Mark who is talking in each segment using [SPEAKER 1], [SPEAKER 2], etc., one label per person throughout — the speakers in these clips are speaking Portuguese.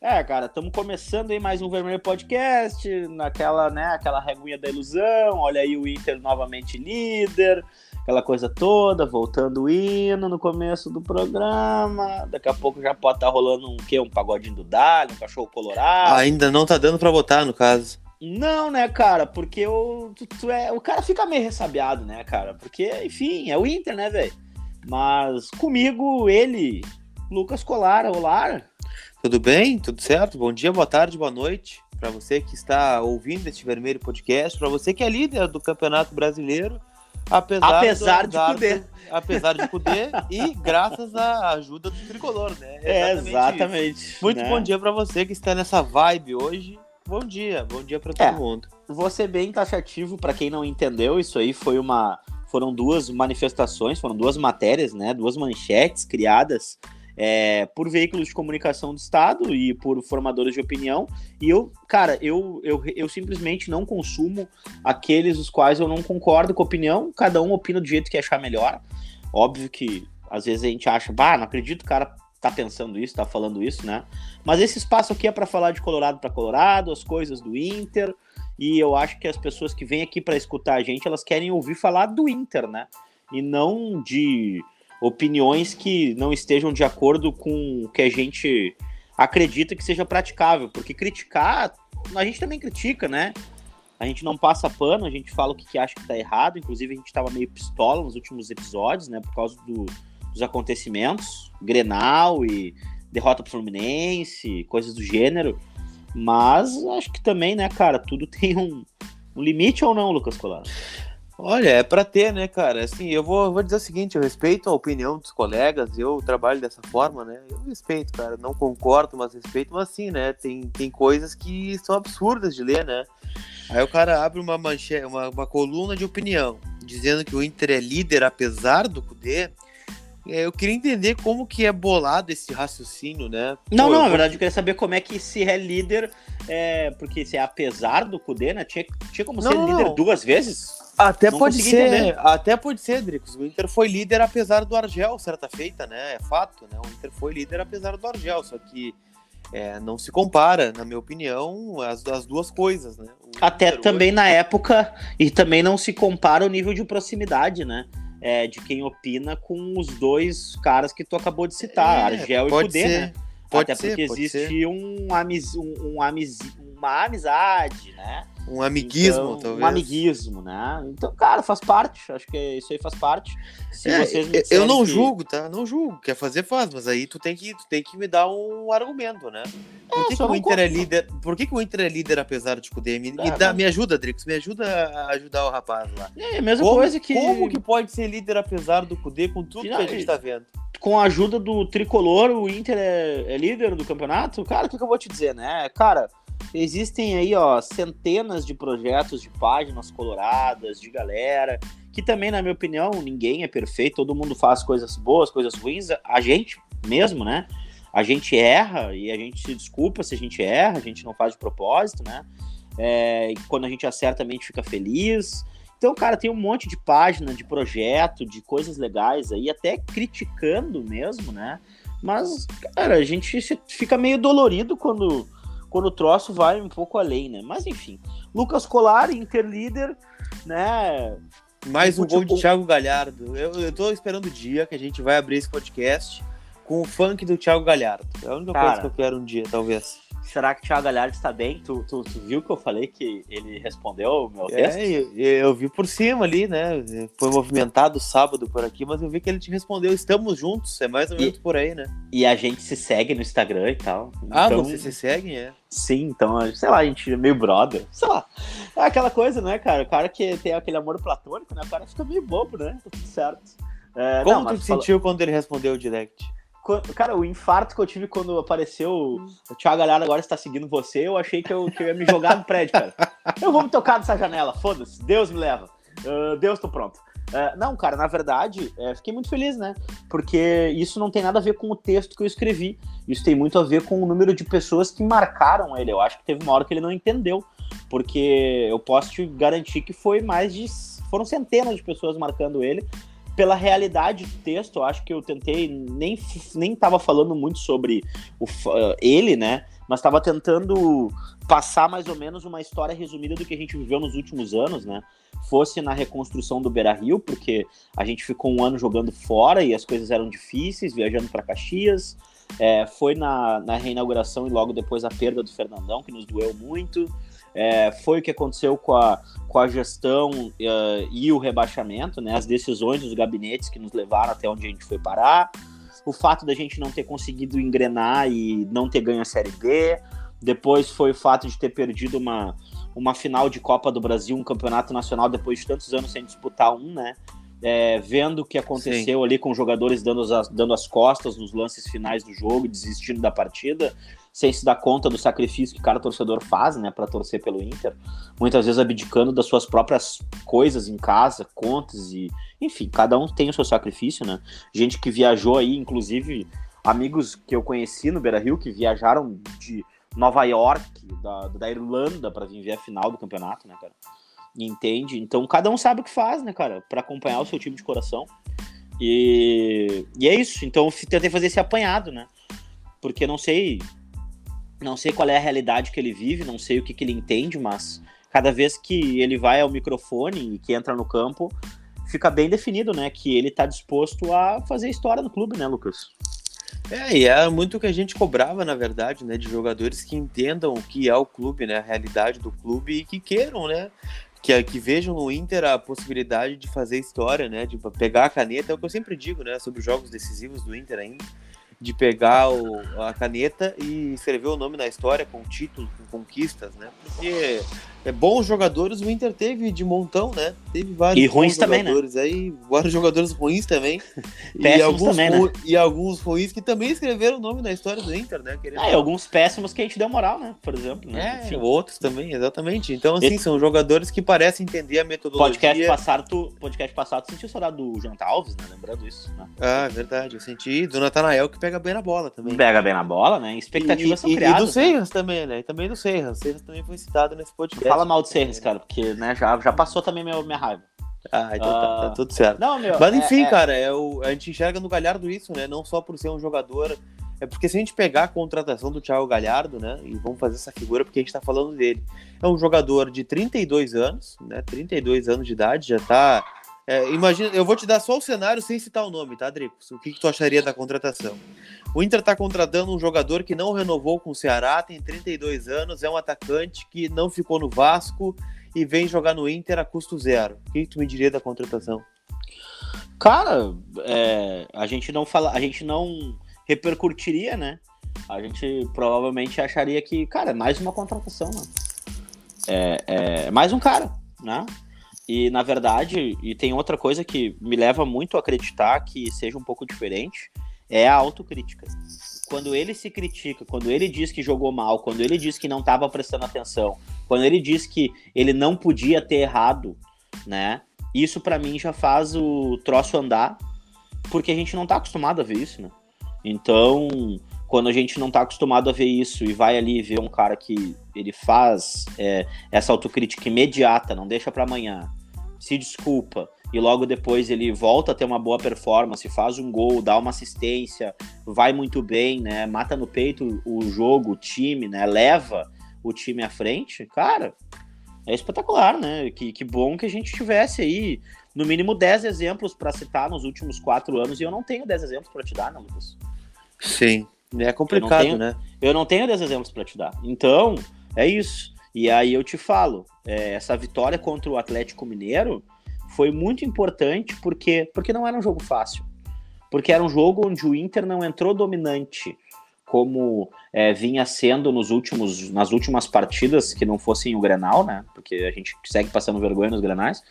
[SPEAKER 1] É, cara, estamos começando aí mais um Vermelho Podcast, naquela, né, aquela reguinha da ilusão, olha aí o Inter novamente líder, aquela coisa toda, voltando o hino no começo do programa, daqui a pouco já pode estar tá rolando um quê? Um pagodinho do Dali, um cachorro colorado.
[SPEAKER 2] Ainda não tá dando para votar, no caso.
[SPEAKER 1] Não, né, cara? Porque o, tu, tu é, o cara fica meio ressabiado, né, cara? Porque, enfim, é o Inter, né, velho? Mas comigo, ele, Lucas Colar, olá.
[SPEAKER 2] Tudo bem? Tudo certo? Bom dia, boa tarde, boa noite. Para você que está ouvindo este Vermelho Podcast, para você que é líder do Campeonato Brasileiro, apesar,
[SPEAKER 1] apesar do, de poder.
[SPEAKER 2] Apesar de poder e graças à ajuda do tricolor, né?
[SPEAKER 1] É, exatamente. exatamente
[SPEAKER 2] Muito né? bom dia para você que está nessa vibe hoje Bom dia, bom dia para todo é, mundo.
[SPEAKER 1] Vou ser bem taxativo para quem não entendeu, isso aí foi uma foram duas manifestações, foram duas matérias, né, duas manchetes criadas é, por veículos de comunicação do Estado e por formadores de opinião. E eu, cara, eu, eu, eu simplesmente não consumo aqueles os quais eu não concordo com a opinião, cada um opina do jeito que achar melhor. Óbvio que às vezes a gente acha, bah, não acredito, cara, tá pensando isso, tá falando isso, né? Mas esse espaço aqui é para falar de Colorado para Colorado, as coisas do Inter, e eu acho que as pessoas que vêm aqui para escutar a gente, elas querem ouvir falar do Inter, né? E não de opiniões que não estejam de acordo com o que a gente acredita que seja praticável, porque criticar, a gente também critica, né? A gente não passa pano, a gente fala o que, acha que tá errado, inclusive a gente tava meio pistola nos últimos episódios, né, por causa do, dos acontecimentos, Grenal e derrota pro Fluminense, coisas do gênero. Mas acho que também, né, cara, tudo tem um, um limite ou não, Lucas Colar?
[SPEAKER 2] Olha, é para ter, né, cara? Assim, eu vou, vou dizer o seguinte, eu respeito a opinião dos colegas, eu trabalho dessa forma, né? Eu respeito, cara, não concordo, mas respeito, mas assim, né? Tem, tem coisas que são absurdas de ler, né? Aí o cara abre uma manchete, uma, uma coluna de opinião, dizendo que o Inter é líder apesar do Cudê, é, eu queria entender como que é bolado esse raciocínio, né?
[SPEAKER 1] Não, Pô, não, na verdade eu queria saber como é que se é líder, é, porque se é apesar do Kudê, né? Tinha, tinha como não, ser líder não. duas vezes?
[SPEAKER 2] Até não pode ser, entender. até pode ser, Dricos. O Inter foi líder apesar do Argel, certa feita, né? É fato, né? O Inter foi líder apesar do Argel, só que é, não se compara, na minha opinião, as, as duas coisas, né?
[SPEAKER 1] O Até Inter também hoje... na época, e também não se compara o nível de proximidade, né? É, de quem opina com os dois caras que tu acabou de citar, é, Argel e Kudê, né?
[SPEAKER 2] Pode
[SPEAKER 1] Até
[SPEAKER 2] ser,
[SPEAKER 1] porque existe um, amiz, um, um amiz, uma amizade, né?
[SPEAKER 2] Um amiguismo,
[SPEAKER 1] então,
[SPEAKER 2] talvez.
[SPEAKER 1] Um amiguismo, né? Então, cara, faz parte. Acho que isso aí faz parte.
[SPEAKER 2] Se é, vocês eu não que... julgo, tá? Não julgo. Quer fazer, faz. Mas aí tu tem que, tu tem que me dar um argumento, né? Por é, que, que o Inter é líder? Por que, que o Inter é líder apesar de Kudê? Me, me, dá, me ajuda, Drix. Me ajuda a ajudar o rapaz lá.
[SPEAKER 1] É, a mesma como, coisa que.
[SPEAKER 2] Como que pode ser líder apesar do Kudê com tudo que a gente tá vendo?
[SPEAKER 1] Com a ajuda do tricolor, o Inter é, é líder do campeonato? Cara, o que, que eu vou te dizer, né? Cara Existem aí, ó, centenas de projetos de páginas coloradas, de galera, que também, na minha opinião, ninguém é perfeito, todo mundo faz coisas boas, coisas ruins, a gente mesmo, né? A gente erra e a gente se desculpa se a gente erra, a gente não faz de propósito, né? É, quando a gente acerta, a gente fica feliz. Então, cara, tem um monte de página, de projeto, de coisas legais aí, até criticando mesmo, né? Mas, cara, a gente fica meio dolorido quando quando o troço vai um pouco além, né? Mas enfim, Lucas Colar, Interlíder, né?
[SPEAKER 2] Mais um gol de Thiago Galhardo. Eu, eu tô esperando o dia que a gente vai abrir esse podcast com o funk do Thiago Galhardo. É a única Cara, coisa que eu quero um dia, talvez.
[SPEAKER 1] Será que o Thiago Galhardo está bem? Tu, tu, tu, viu que eu falei que ele respondeu o meu texto?
[SPEAKER 2] É, eu, eu, vi por cima ali, né? Foi movimentado sábado por aqui, mas eu vi que ele te respondeu. Estamos juntos, é mais ou menos e, por aí, né?
[SPEAKER 1] E a gente se segue no Instagram e tal.
[SPEAKER 2] Ah, então, vocês se seguem, é?
[SPEAKER 1] Sim, então, sei lá, a gente é meio brother. Sei lá. É aquela coisa, né, cara? O cara que tem aquele amor platônico, né? O cara fica meio bobo, né? Tá tudo certo.
[SPEAKER 2] É, Como não, tu te sentiu quando ele respondeu o direct?
[SPEAKER 1] Cara, o infarto que eu tive quando apareceu o Thiago Galhardo agora está seguindo você, eu achei que eu, que eu ia me jogar no prédio, cara. Eu vou me tocar dessa janela, foda-se, Deus me leva. Uh, Deus, tô pronto. Uh, não, cara, na verdade, é, fiquei muito feliz, né? Porque isso não tem nada a ver com o texto que eu escrevi. Isso tem muito a ver com o número de pessoas que marcaram ele. Eu acho que teve uma hora que ele não entendeu. Porque eu posso te garantir que foi mais de. Foram centenas de pessoas marcando ele pela realidade do texto, eu acho que eu tentei, nem, nem tava falando muito sobre o, uh, ele, né? Mas estava tentando passar mais ou menos uma história resumida do que a gente viveu nos últimos anos, né? Fosse na reconstrução do Beira Rio, porque a gente ficou um ano jogando fora e as coisas eram difíceis, viajando para Caxias. É, foi na, na reinauguração e logo depois a perda do Fernandão, que nos doeu muito. É, foi o que aconteceu com a, com a gestão uh, e o rebaixamento, né? As decisões dos gabinetes que nos levaram até onde a gente foi parar o fato da gente não ter conseguido engrenar e não ter ganho a Série B. Depois foi o fato de ter perdido uma, uma final de Copa do Brasil, um campeonato nacional, depois de tantos anos sem disputar um, né? É, vendo o que aconteceu Sim. ali com os jogadores dando as, dando as costas nos lances finais do jogo, desistindo da partida sem se dar conta do sacrifício que cada torcedor faz, né, para torcer pelo Inter, muitas vezes abdicando das suas próprias coisas em casa, contas e, enfim, cada um tem o seu sacrifício, né? Gente que viajou aí, inclusive amigos que eu conheci no Beira-Rio que viajaram de Nova York, da, da Irlanda para vir ver a final do campeonato, né, cara? Entende? Então cada um sabe o que faz, né, cara, para acompanhar o seu time de coração. E, e é isso. Então tentei fazer esse apanhado, né? Porque não sei não sei qual é a realidade que ele vive, não sei o que, que ele entende, mas cada vez que ele vai ao microfone e que entra no campo, fica bem definido, né? Que ele está disposto a fazer história no clube, né, Lucas?
[SPEAKER 2] É, e é muito o que a gente cobrava, na verdade, né? De jogadores que entendam o que é o clube, né? A realidade do clube e que queiram, né? Que, que vejam no Inter a possibilidade de fazer história, né? De pegar a caneta, é o que eu sempre digo, né? Sobre os jogos decisivos do Inter ainda de pegar o, a caneta e escrever o nome na história com títulos, com conquistas, né? Porque é, bons jogadores o Inter teve de montão, né? Teve vários
[SPEAKER 1] e ruins também, né?
[SPEAKER 2] aí, vários jogadores ruins também. e alguns, também, né? e alguns ruins que também escreveram o nome na história do Inter, né?
[SPEAKER 1] Ah, e alguns péssimos que a gente deu moral, né? Por exemplo, né?
[SPEAKER 2] É, Enfim. outros também, exatamente. Então, assim, Esse... são jogadores que parecem entender a metodologia.
[SPEAKER 1] Podcast passado, tu, podcast passado, tu sentiu saudade do Jonathan Alves, né? Lembrando isso, né?
[SPEAKER 2] Ah, verdade, eu senti. Do Natanael que pega bem na bola também.
[SPEAKER 1] Pega bem na bola, né? Expectativas e, são e, criadas.
[SPEAKER 2] E do Seiras né? também, né? E também do Seiras. Seiras também foi citado nesse podcast.
[SPEAKER 1] Fala mal do Seiras, cara, porque né, já, já passou também minha, minha raiva.
[SPEAKER 2] Ah, então tá, tá, ah, tudo certo.
[SPEAKER 1] Não, meu,
[SPEAKER 2] Mas enfim, é, é... cara, é o, a gente enxerga no Galhardo isso, né? Não só por ser um jogador. É porque se a gente pegar a contratação do Thiago Galhardo, né? E vamos fazer essa figura porque a gente tá falando dele. É um jogador de 32 anos, né? 32 anos de idade, já tá é, imagina, eu vou te dar só o cenário sem citar o nome, tá, Dricos? O que, que tu acharia da contratação? O Inter tá contratando um jogador que não renovou com o Ceará, tem 32 anos, é um atacante que não ficou no Vasco e vem jogar no Inter a custo zero. O que, que tu me diria da contratação?
[SPEAKER 1] Cara, é, a gente não fala, a gente não repercutiria, né? A gente provavelmente acharia que, cara, é mais uma contratação, né? É, é mais um cara, né? E, na verdade, e tem outra coisa que me leva muito a acreditar que seja um pouco diferente, é a autocrítica. Quando ele se critica, quando ele diz que jogou mal, quando ele diz que não estava prestando atenção, quando ele diz que ele não podia ter errado, né? Isso para mim já faz o troço andar, porque a gente não tá acostumado a ver isso, né? Então, quando a gente não está acostumado a ver isso e vai ali ver um cara que ele faz é, essa autocrítica imediata, não deixa para amanhã, se desculpa e logo depois ele volta a ter uma boa performance, faz um gol, dá uma assistência, vai muito bem, né? Mata no peito o jogo, o time, né? Leva o time à frente, cara, é espetacular, né? Que, que bom que a gente tivesse aí no mínimo 10 exemplos para citar nos últimos quatro anos e eu não tenho 10 exemplos para te dar, né, Lucas?
[SPEAKER 2] Sim, é complicado,
[SPEAKER 1] eu tenho,
[SPEAKER 2] né?
[SPEAKER 1] Eu não tenho 10 exemplos para te dar. Então, é isso. E aí eu te falo, é, essa vitória contra o Atlético Mineiro foi muito importante porque, porque não era um jogo fácil. Porque era um jogo onde o Inter não entrou dominante, como é, vinha sendo nos últimos, nas últimas partidas que não fossem o Grenal, né? Porque a gente segue passando vergonha nos Grenais.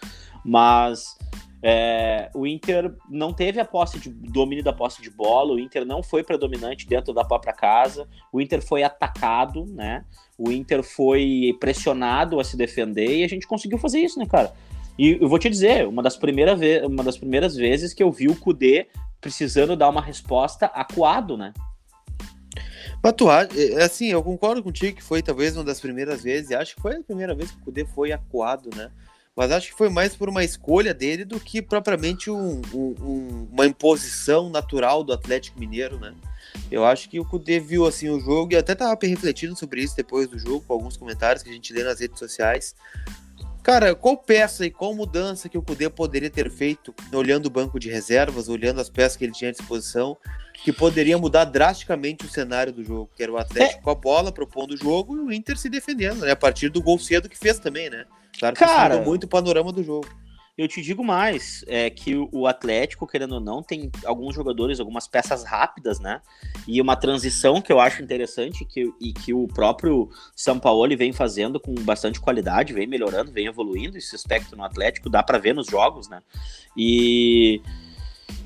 [SPEAKER 1] Mas é, o Inter não teve a posse de domínio da posse de bola, o Inter não foi predominante dentro da própria casa, o Inter foi atacado, né? O Inter foi pressionado a se defender e a gente conseguiu fazer isso, né, cara? E eu vou te dizer, uma das, primeira ve uma das primeiras vezes que eu vi o Kudê precisando dar uma resposta acuado, né?
[SPEAKER 2] Mas tu é, assim, eu concordo contigo que foi talvez uma das primeiras vezes, acho que foi a primeira vez que o Kudê foi acuado, né? Mas acho que foi mais por uma escolha dele do que propriamente um, um, uma imposição natural do Atlético Mineiro, né? Eu acho que o Cudê viu assim o jogo e até tava refletindo sobre isso depois do jogo, com alguns comentários que a gente lê nas redes sociais. Cara, qual peça e qual mudança que o Cudê poderia ter feito, olhando o banco de reservas, olhando as peças que ele tinha à disposição, que poderia mudar drasticamente o cenário do jogo? Que era o Atlético é. com a bola, propondo o jogo e o Inter se defendendo, né? A partir do gol cedo que fez também, né? Claro que Cara, muito o panorama do jogo.
[SPEAKER 1] Eu te digo mais, é que o Atlético, querendo ou não, tem alguns jogadores, algumas peças rápidas, né? E uma transição que eu acho interessante que, e que o próprio São Paulo vem fazendo com bastante qualidade, vem melhorando, vem evoluindo esse aspecto no Atlético, dá para ver nos jogos, né? E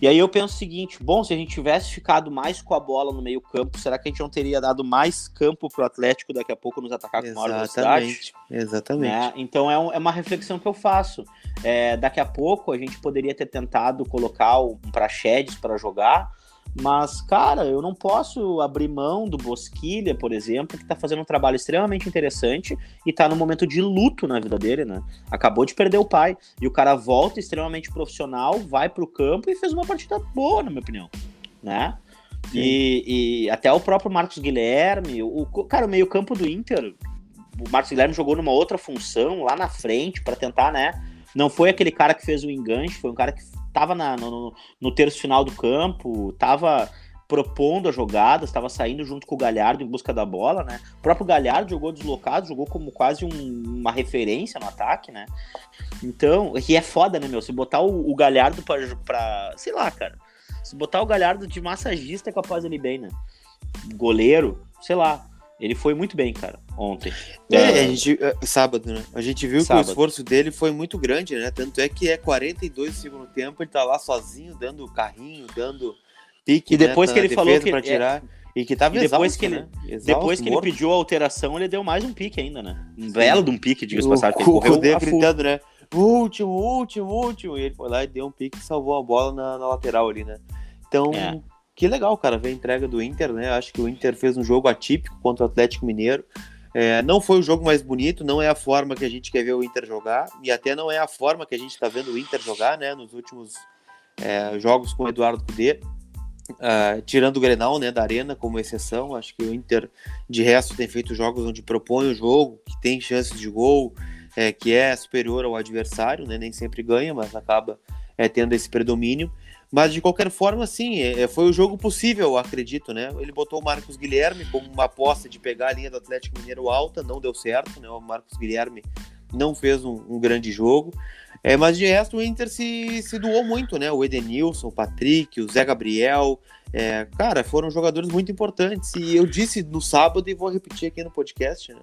[SPEAKER 1] e aí eu penso o seguinte: bom, se a gente tivesse ficado mais com a bola no meio-campo, será que a gente não teria dado mais campo para o Atlético daqui a pouco nos atacar com maior velocidade?
[SPEAKER 2] Exatamente. Né?
[SPEAKER 1] Então é, um, é, uma reflexão que eu faço. É, daqui a pouco a gente poderia ter tentado colocar um Praxedes para jogar mas, cara, eu não posso abrir mão do Bosquilha, por exemplo, que tá fazendo um trabalho extremamente interessante e tá num momento de luto na vida dele, né? Acabou de perder o pai. E o cara volta extremamente profissional, vai pro campo e fez uma partida boa, na minha opinião, né? E, e, até o próprio Marcos Guilherme, o, cara, o meio-campo do Inter, o Marcos Guilherme jogou numa outra função lá na frente para tentar, né? Não foi aquele cara que fez o enganche, foi um cara que tava na, no, no terço final do campo, tava propondo as jogadas, estava saindo junto com o Galhardo em busca da bola, né? O próprio Galhardo jogou deslocado, jogou como quase um, uma referência no ataque, né? Então, e é foda, né, meu? Se botar o, o Galhardo pra, pra, sei lá, cara, se botar o Galhardo de massagista é capaz ele bem, né? Goleiro, sei lá. Ele foi muito bem, cara, ontem.
[SPEAKER 2] É, é, a gente, é, sábado, né? A gente viu sábado. que o esforço dele foi muito grande, né? Tanto é que é 42 segundo tempo, ele tá lá sozinho, dando carrinho, dando pique.
[SPEAKER 1] E depois né, que ele falou que
[SPEAKER 2] pra tirar. É... E que tava
[SPEAKER 1] e depois exausto, que ele, né? exausto, depois que morto. ele pediu a alteração, ele deu mais um pique ainda, né? Um belo de um pique, diga-se passagem.
[SPEAKER 2] O Cudê gritando, né? Último, último, último. E ele foi lá e deu um pique e salvou a bola na, na lateral ali, né? Então, é que legal, cara, ver a entrega do Inter, né? Acho que o Inter fez um jogo atípico contra o Atlético Mineiro. É, não foi o jogo mais bonito, não é a forma que a gente quer ver o Inter jogar, e até não é a forma que a gente está vendo o Inter jogar, né? Nos últimos é, jogos com o Eduardo Cudê. Uh, tirando o Grenal, né, da Arena como exceção, acho que o Inter de resto tem feito jogos onde propõe o jogo, que tem chances de gol, é, que é superior ao adversário, né, nem sempre ganha, mas acaba é, tendo esse predomínio. Mas de qualquer forma, sim, é, é, foi o jogo possível, acredito, né? Ele botou o Marcos Guilherme como uma aposta de pegar a linha do Atlético Mineiro alta, não deu certo, né? O Marcos Guilherme não fez um, um grande jogo. É, mas de resto o Inter se, se doou muito, né? O Edenilson, o Patrick, o Zé Gabriel. É, cara, foram jogadores muito importantes. E eu disse no sábado e vou repetir aqui no podcast, né?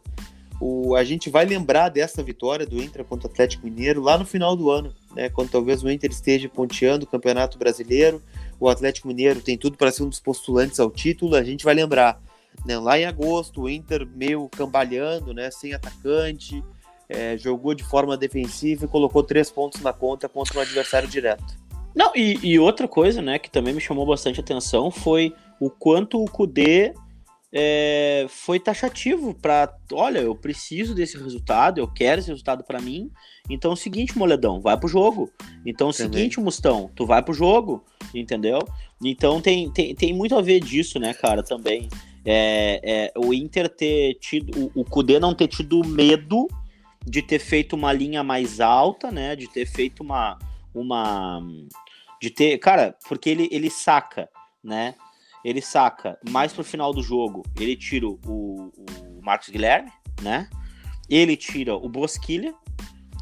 [SPEAKER 2] O, a gente vai lembrar dessa vitória do Inter contra o Atlético Mineiro lá no final do ano, né, quando talvez o Inter esteja ponteando o Campeonato Brasileiro, o Atlético Mineiro tem tudo para ser um dos postulantes ao título, a gente vai lembrar. Né, lá em agosto, o Inter meio cambalhando, né, sem atacante, é, jogou de forma defensiva e colocou três pontos na conta contra um adversário direto.
[SPEAKER 1] Não, e, e outra coisa, né, que também me chamou bastante atenção foi o quanto o Kudê é, foi taxativo para, olha, eu preciso desse resultado, eu quero esse resultado para mim. Então é o seguinte, moledão, vai pro jogo. Então é o Também. seguinte, Mustão, tu vai pro jogo, entendeu? Então tem, tem, tem muito a ver disso, né, cara, também. É, é, o Inter ter tido, o, o Kudê não ter tido medo de ter feito uma linha mais alta, né, de ter feito uma, uma, de ter, cara, porque ele, ele saca, né, ele saca mais pro final do jogo, ele tira o, o Marcos Guilherme, né? Ele tira o Bosquilha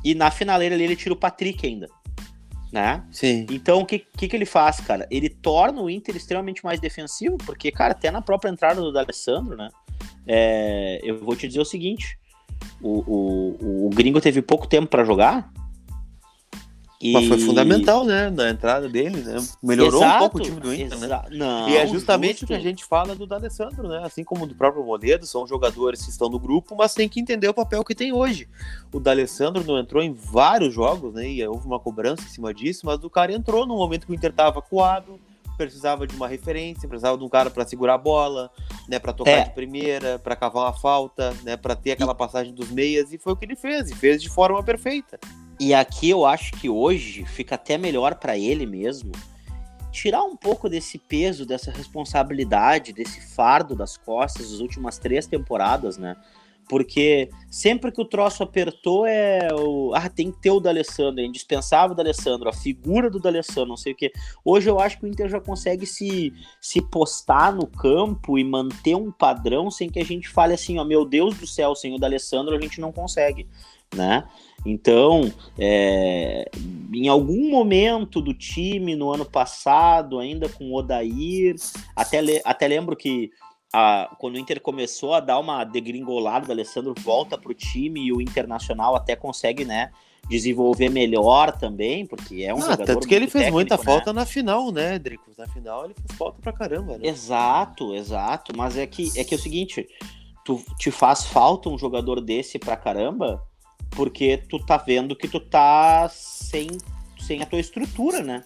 [SPEAKER 1] e na finaleira ali ele tira o Patrick ainda, né?
[SPEAKER 2] Sim.
[SPEAKER 1] Então o que, que, que ele faz, cara? Ele torna o Inter extremamente mais defensivo, porque, cara, até na própria entrada do D'Alessandro, né? É, eu vou te dizer o seguinte: o, o, o gringo teve pouco tempo para jogar,
[SPEAKER 2] e... Mas foi fundamental, né? Na entrada dele, né? Melhorou Exato. um pouco o time do Inter, Exa... né? Não, e é justamente justo. o que a gente fala do D'Alessandro, né? Assim como do próprio Moledo, são jogadores que estão no grupo, mas tem que entender o papel que tem hoje. O D'Alessandro não entrou em vários jogos, né? E houve uma cobrança em cima disso, mas o cara entrou no momento que o Inter tava coado, precisava de uma referência, precisava de um cara para segurar a bola, né, para tocar é. de primeira, para cavar uma falta, né, para ter aquela passagem dos meias e foi o que ele fez, e fez de forma perfeita.
[SPEAKER 1] E aqui eu acho que hoje fica até melhor para ele mesmo tirar um pouco desse peso, dessa responsabilidade, desse fardo das costas das últimas três temporadas, né? Porque sempre que o troço apertou é o. Ah, tem que ter o D'Alessandro, é indispensável o D'Alessandro, a figura do D'Alessandro, não sei o quê. Hoje eu acho que o Inter já consegue se, se postar no campo e manter um padrão sem que a gente fale assim, ó, meu Deus do céu, sem o D'Alessandro a gente não consegue, né? Então, é, em algum momento do time no ano passado, ainda com o Odair, até, até lembro que a, quando o Inter começou a dar uma degringolada, o Alessandro volta para o time e o Internacional até consegue, né? Desenvolver melhor também, porque é um ah,
[SPEAKER 2] jogador. Tanto que ele fez técnico, muita né? falta na final, né, Drico? Na final ele fez falta pra caramba, né?
[SPEAKER 1] Exato, exato. Mas é que é que é o seguinte: tu te faz falta um jogador desse pra caramba, porque tu tá vendo que tu tá sem, sem a tua estrutura, né?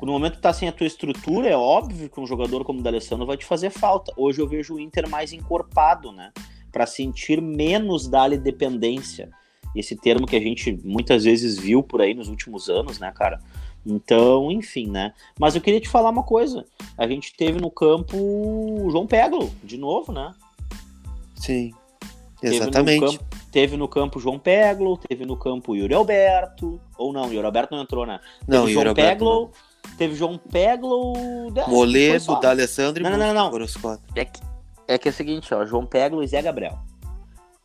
[SPEAKER 1] No momento que tá sem a tua estrutura, é óbvio que um jogador como o D'Alessandro vai te fazer falta. Hoje eu vejo o Inter mais encorpado, né? Para sentir menos da dependência. Esse termo que a gente muitas vezes viu por aí nos últimos anos, né, cara? Então, enfim, né? Mas eu queria te falar uma coisa. A gente teve no campo o João Peglo, de novo, né?
[SPEAKER 2] Sim. Exatamente.
[SPEAKER 1] Campo, teve no campo João Peglo, teve no campo Yuri Alberto, ou não, Yuri Alberto não entrou, né? Teve
[SPEAKER 2] não, João Yuri Peglo, Alberto,
[SPEAKER 1] teve João Peglo,
[SPEAKER 2] Moledo, D'Alessandro
[SPEAKER 1] e não, não, não, não. É que, é que é o seguinte, ó, João Peglo e Zé Gabriel.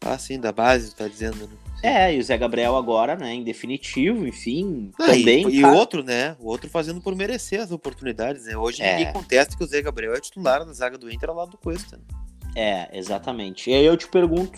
[SPEAKER 2] Ah, sim, da base, tá dizendo, né?
[SPEAKER 1] É, e o Zé Gabriel agora, né, em definitivo, enfim, ah, também.
[SPEAKER 2] E, o outro, né, o outro fazendo por merecer as oportunidades, né? Hoje é. ninguém contesta que o Zé Gabriel é titular na zaga do Inter ao lado do Cuesta. Né?
[SPEAKER 1] É, exatamente. E aí eu te pergunto,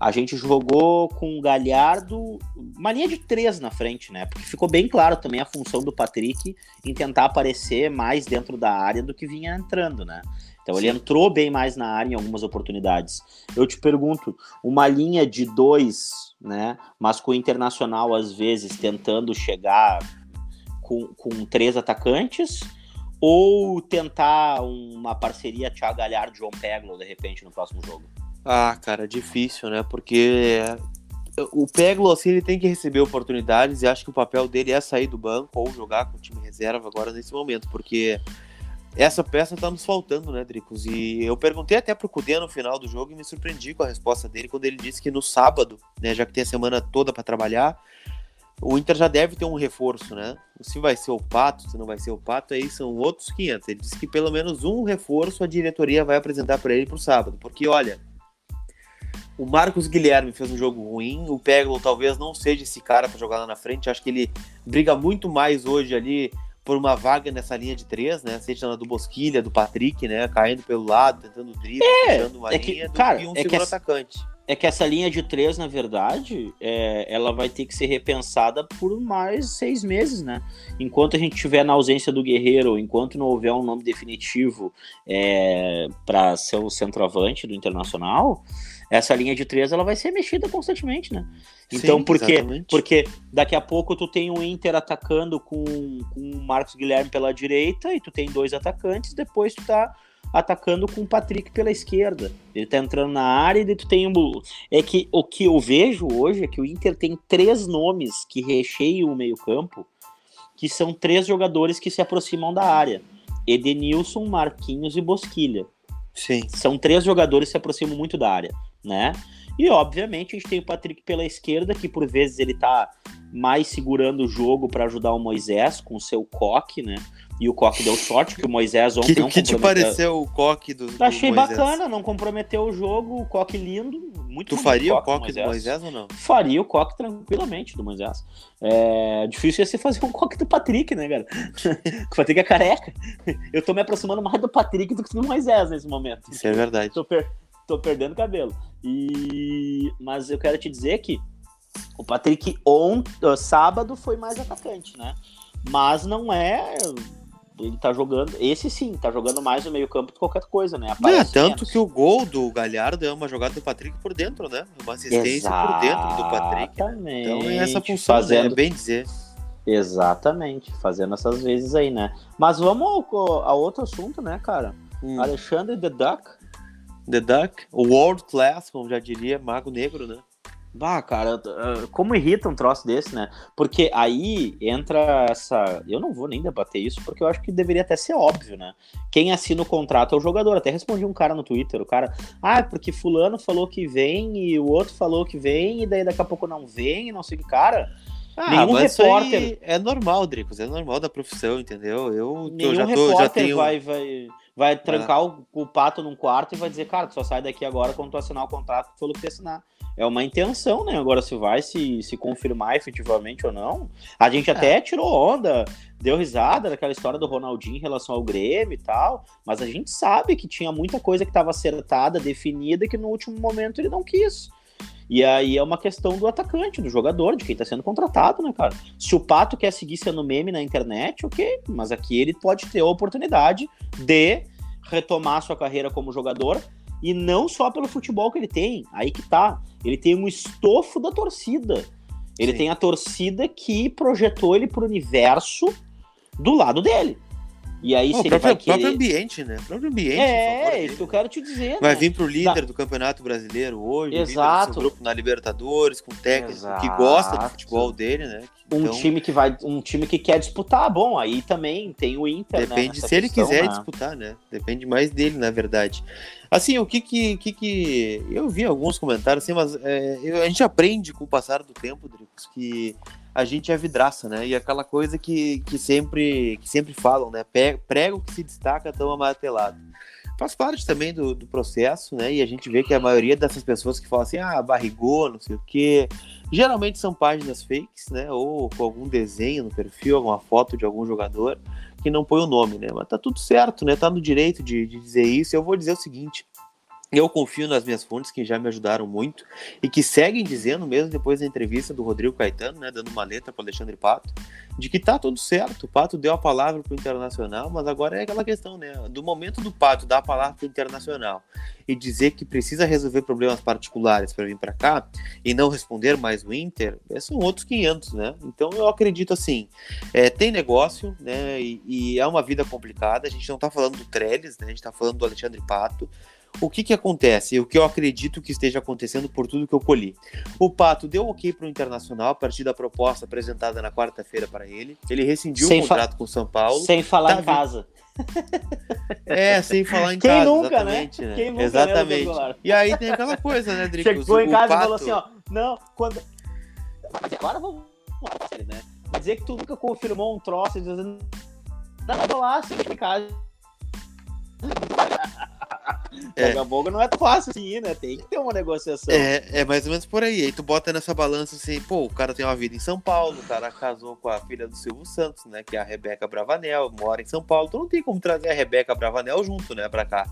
[SPEAKER 1] a gente jogou com o Galhardo, uma linha de três na frente, né? Porque ficou bem claro também a função do Patrick em tentar aparecer mais dentro da área do que vinha entrando, né? Então Sim. ele entrou bem mais na área em algumas oportunidades. Eu te pergunto, uma linha de dois, né? Mas com o Internacional às vezes tentando chegar com, com três atacantes ou tentar uma parceria Thiago Galhardo João Peglo de repente no próximo jogo?
[SPEAKER 2] Ah, cara, difícil, né? Porque o Peglo, assim, ele tem que receber oportunidades e acho que o papel dele é sair do banco ou jogar com o time reserva agora nesse momento, porque essa peça tá nos faltando, né, Dricos? E eu perguntei até pro Cudê no final do jogo e me surpreendi com a resposta dele quando ele disse que no sábado, né, já que tem a semana toda para trabalhar, o Inter já deve ter um reforço, né? Se vai ser o Pato, se não vai ser o Pato, aí são outros 500. Ele disse que pelo menos um reforço a diretoria vai apresentar para ele pro sábado, porque olha, o Marcos Guilherme fez um jogo ruim, o Peglo talvez não seja esse cara para jogar lá na frente, acho que ele briga muito mais hoje ali por uma vaga nessa linha de três, né? Seja na do Bosquilha, do Patrick, né? Caindo pelo lado, tentando drible,
[SPEAKER 1] é, fechando uma é linha, que, cara, que um é segundo atacante é que essa linha de três, na verdade, é, ela vai ter que ser repensada por mais seis meses, né? Enquanto a gente tiver na ausência do Guerreiro, enquanto não houver um nome definitivo é, para ser o centroavante do Internacional, essa linha de três ela vai ser mexida constantemente, né? Então, Sim, porque, porque daqui a pouco tu tem o Inter atacando com, com o Marcos Guilherme pela direita e tu tem dois atacantes, depois tu tá atacando com o Patrick pela esquerda. Ele tá entrando na área e tu tem um. É que o que eu vejo hoje é que o Inter tem três nomes que recheiam o meio-campo, que são três jogadores que se aproximam da área: Edenilson, Marquinhos e Bosquilha.
[SPEAKER 2] Sim.
[SPEAKER 1] São três jogadores que se aproximam muito da área, né? E obviamente a gente tem o Patrick pela esquerda, que por vezes ele tá mais segurando o jogo para ajudar o Moisés com o seu coque, né? E o Coque deu sorte, que o Moisés ontem
[SPEAKER 2] que, não que te pareceu o Coque do, do
[SPEAKER 1] Achei Moisés? bacana, não comprometeu o jogo, o Coque lindo, muito
[SPEAKER 2] Tu faria o Coque do, Moisés. ou não?
[SPEAKER 1] Faria o Coque tranquilamente do Moisés. É difícil ia ser fazer um Coque do Patrick, né, cara? o Patrick é careca. Eu tô me aproximando mais do Patrick do que do Moisés nesse momento.
[SPEAKER 2] Isso é verdade.
[SPEAKER 1] Tô, per tô perdendo cabelo. E... Mas eu quero te dizer que o Patrick on... sábado foi mais atacante, né? Mas não é ele tá jogando, esse sim, tá jogando mais no meio campo do que qualquer coisa, né?
[SPEAKER 2] é, tanto menos. que o gol do Galhardo é uma jogada do Patrick por dentro, né? Uma assistência por dentro do Patrick. Então é essa função, né? Fazendo... é bem dizer.
[SPEAKER 1] Exatamente, fazendo essas vezes aí, né? Mas vamos ao, ao outro assunto, né, cara? Hum. Alexandre The Duck.
[SPEAKER 2] The Duck, o world class, como já diria, Mago Negro, né?
[SPEAKER 1] Bah, cara, como irrita um troço desse, né? Porque aí entra essa. Eu não vou nem debater isso, porque eu acho que deveria até ser óbvio, né? Quem assina o contrato é o jogador. Até respondi um cara no Twitter, o cara, ah, porque fulano falou que vem e o outro falou que vem, e daí daqui a pouco não vem, e não sei o que. Cara,
[SPEAKER 2] ah, nenhum repórter. é normal, Dricos, é normal da profissão, entendeu? Eu
[SPEAKER 1] nenhum
[SPEAKER 2] já
[SPEAKER 1] tô, repórter já tenho... vai, vai, vai trancar ah. o, o, pato num quarto e vai dizer, cara, tu só sai daqui agora quando tu assinar o contrato que falou que ia assinar é uma intenção, né? Agora, se vai se, se confirmar efetivamente ou não. A gente até é. tirou onda, deu risada daquela história do Ronaldinho em relação ao Grêmio e tal, mas a gente sabe que tinha muita coisa que estava acertada, definida, que no último momento ele não quis. E aí é uma questão do atacante, do jogador, de quem está sendo contratado, né, cara? Se o Pato quer seguir sendo meme na internet, ok, mas aqui ele pode ter a oportunidade de retomar sua carreira como jogador e não só pelo futebol que ele tem, aí que tá. Ele tem um estofo da torcida. Ele Sim. tem a torcida que projetou ele pro universo do lado dele. E aí,
[SPEAKER 2] Pô,
[SPEAKER 1] se
[SPEAKER 2] próprio, ele vai querer... próprio ambiente, né? O próprio ambiente.
[SPEAKER 1] É, isso que eu quero te dizer.
[SPEAKER 2] Vai
[SPEAKER 1] né?
[SPEAKER 2] vir pro líder da... do Campeonato Brasileiro hoje,
[SPEAKER 1] Exato.
[SPEAKER 2] do grupo na Libertadores, com técnico Exato. que gosta do futebol dele, né?
[SPEAKER 1] Um então... time que vai, um time que quer disputar, bom, aí também tem o Inter,
[SPEAKER 2] né, Depende né, se ele quiser né? disputar, né? Depende mais dele, na verdade. Assim, o que que, que, que... eu vi alguns comentários assim, mas é, a gente aprende com o passar do tempo, Dricos, que a gente é vidraça, né? E aquela coisa que, que, sempre, que sempre falam, né? Prego que se destaca tão amartelado. Faz parte também do, do processo, né? E a gente vê que a maioria dessas pessoas que falam assim, ah, barrigou, não sei o quê, geralmente são páginas fakes, né? Ou com algum desenho no perfil, alguma foto de algum jogador que não põe o nome, né? Mas tá tudo certo, né? Tá no direito de, de dizer isso. Eu vou dizer o seguinte: eu confio nas minhas fontes que já me ajudaram muito e que seguem dizendo, mesmo depois da entrevista do Rodrigo Caetano, né, dando uma letra para Alexandre Pato, de que tá tudo certo. O Pato deu a palavra para o Internacional, mas agora é aquela questão, né? Do momento do Pato dar a palavra para o Internacional e dizer que precisa resolver problemas particulares para vir para cá e não responder mais o Inter, são outros 500, né? Então eu acredito assim, é, tem negócio, né? E, e, é uma vida complicada. A gente não está falando do Trellis, né? A gente está falando do Alexandre Pato. O que que acontece? O que eu acredito que esteja acontecendo por tudo que eu colhi. O Pato deu ok para o Internacional a partir da proposta apresentada na quarta-feira para ele. Ele rescindiu sem o contrato com o São Paulo.
[SPEAKER 1] Sem falar tá em casa.
[SPEAKER 2] É, sem falar em
[SPEAKER 1] Quem
[SPEAKER 2] casa.
[SPEAKER 1] Nunca, né? né? Quem nunca,
[SPEAKER 2] exatamente. Né, e aí tem aquela coisa, né, Drico?
[SPEAKER 1] Chegou em casa Pato... e falou assim, ó, não, quando... Agora vamos né? Dizer que tu nunca confirmou um troço, dizendo, não, lá, assim, em casa é. Daqui a pouco não é fácil assim, né? Tem que ter uma negociação.
[SPEAKER 2] É, é mais ou menos por aí. Aí tu bota nessa balança assim, pô, o cara tem uma vida em São Paulo, o cara casou com a filha do Silvio Santos, né? Que é a Rebeca Bravanel, mora em São Paulo. Tu não tem como trazer a Rebeca Bravanel junto, né, pra cá.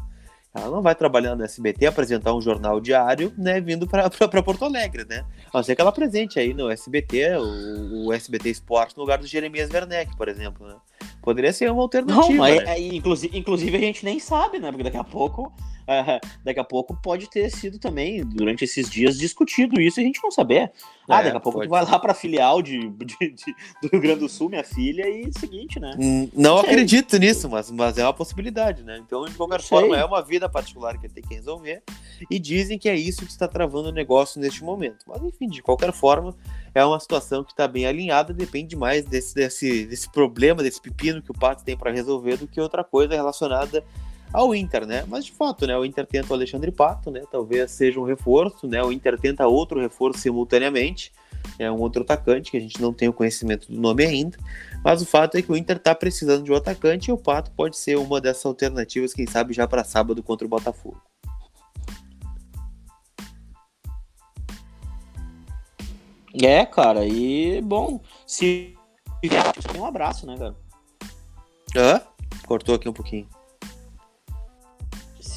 [SPEAKER 2] Ela não vai trabalhando no SBT, apresentar um jornal diário, né, vindo para Porto Alegre, né? A não ser que ela presente aí no SBT, o, o SBT Esporte, no lugar do Jeremias Werneck, por exemplo, né? Poderia ser uma alternativa. Não,
[SPEAKER 1] né? é, inclusive, inclusive a gente nem sabe, né? Porque daqui a pouco uh, daqui a pouco pode ter sido também, durante esses dias, discutido isso e a gente não saber. Ah, é, daqui a pouco tu vai lá pra filial de, de, de, do Rio Grande do Sul, minha filha, e seguinte, né?
[SPEAKER 2] Hum, não, não acredito nisso, mas, mas é uma possibilidade, né? Então, de qualquer forma, é uma vida particular que ele tem que resolver. E dizem que é isso que está travando o negócio neste momento. Mas, enfim, de qualquer forma, é uma situação que está bem alinhada, depende mais desse, desse, desse problema, desse pepino que o Pato tem para resolver do que outra coisa relacionada ao Inter, né? Mas de fato, né? O Inter tenta o Alexandre Pato, né? Talvez seja um reforço, né? O Inter tenta outro reforço simultaneamente, é um outro atacante que a gente não tem o conhecimento do nome ainda. Mas o fato é que o Inter está precisando de um atacante e o Pato pode ser uma dessas alternativas, quem sabe já para sábado contra o Botafogo.
[SPEAKER 1] É, cara, e bom, se um abraço, né, cara?
[SPEAKER 2] Hã? Cortou aqui um pouquinho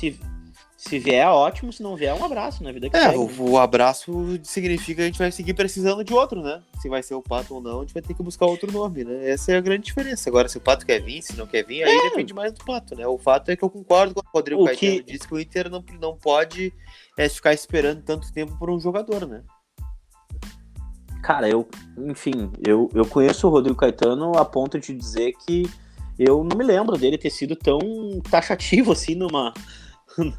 [SPEAKER 1] se, se vier, ótimo, se não vier, um abraço, né? Vida que
[SPEAKER 2] é, o, o, abraço significa que a gente vai seguir precisando de outro, né? Se vai ser o Pato ou não, a gente vai ter que buscar outro nome, né? Essa é a grande diferença. Agora, se o Pato quer vir, se não quer vir, aí é. depende mais do Pato, né? O fato é que eu concordo com o Rodrigo o Caetano, que... disse que o Inter não, não pode é, ficar esperando tanto tempo por um jogador, né?
[SPEAKER 1] Cara, eu, enfim, eu, eu conheço o Rodrigo Caetano a ponto de dizer que eu não me lembro dele ter sido tão taxativo assim numa,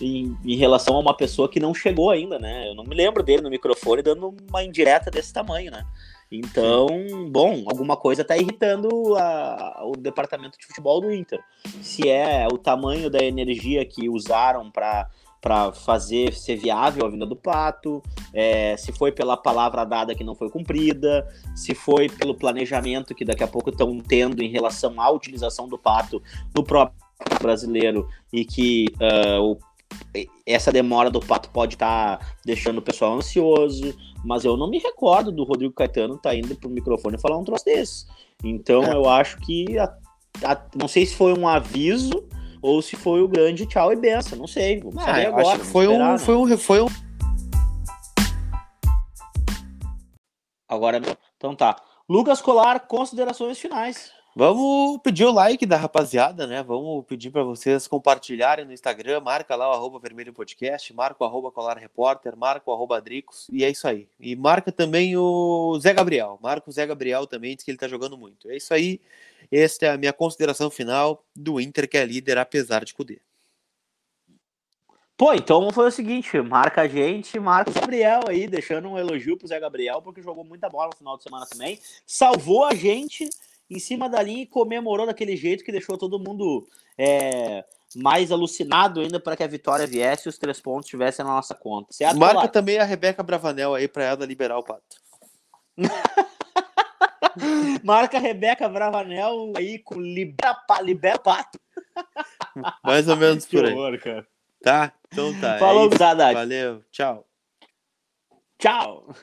[SPEAKER 1] em, em, relação a uma pessoa que não chegou ainda, né? Eu não me lembro dele no microfone dando uma indireta desse tamanho, né? Então, bom, alguma coisa está irritando a, o departamento de futebol do Inter. Se é o tamanho da energia que usaram para para fazer ser viável a vinda do Pato, é, se foi pela palavra dada que não foi cumprida, se foi pelo planejamento que daqui a pouco estão tendo em relação à utilização do Pato no próprio brasileiro e que uh, o, essa demora do Pato pode estar tá deixando o pessoal ansioso, mas eu não me recordo do Rodrigo Caetano estar tá indo pro microfone falar um troço desse. Então é. eu acho que a, a, não sei se foi um aviso ou se foi o grande tchau e benção, não sei. Vamos ah, saber agora. Acho que
[SPEAKER 2] foi, esperar, um, né? foi um foi um
[SPEAKER 1] Agora, então tá. Lucas Colar, considerações finais.
[SPEAKER 2] Vamos pedir o like da rapaziada, né? Vamos pedir para vocês compartilharem no Instagram, marca lá o arroba vermelho podcast, marca o arroba colar repórter, marca o arroba Dricos, e é isso aí. E marca também o Zé Gabriel, marca o Zé Gabriel também, diz que ele tá jogando muito. É isso aí, esta é a minha consideração final do Inter, que é líder, apesar de Cudê.
[SPEAKER 1] Pô, então foi o seguinte, marca a gente, marca o Gabriel aí, deixando um elogio pro Zé Gabriel, porque jogou muita bola no final de semana também, salvou a gente em cima da linha e comemorou daquele jeito que deixou todo mundo é, mais alucinado ainda para que a vitória viesse e os três pontos estivessem na nossa conta.
[SPEAKER 2] Certo, Marca Pato? também a Rebeca Bravanel aí para ela liberar o pato.
[SPEAKER 1] Marca a Rebeca Bravanel aí com libera, libera pato.
[SPEAKER 2] Mais ou menos por aí. Horror, cara. Tá? Então tá.
[SPEAKER 1] Falou, é Valeu,
[SPEAKER 2] tchau.
[SPEAKER 1] Tchau.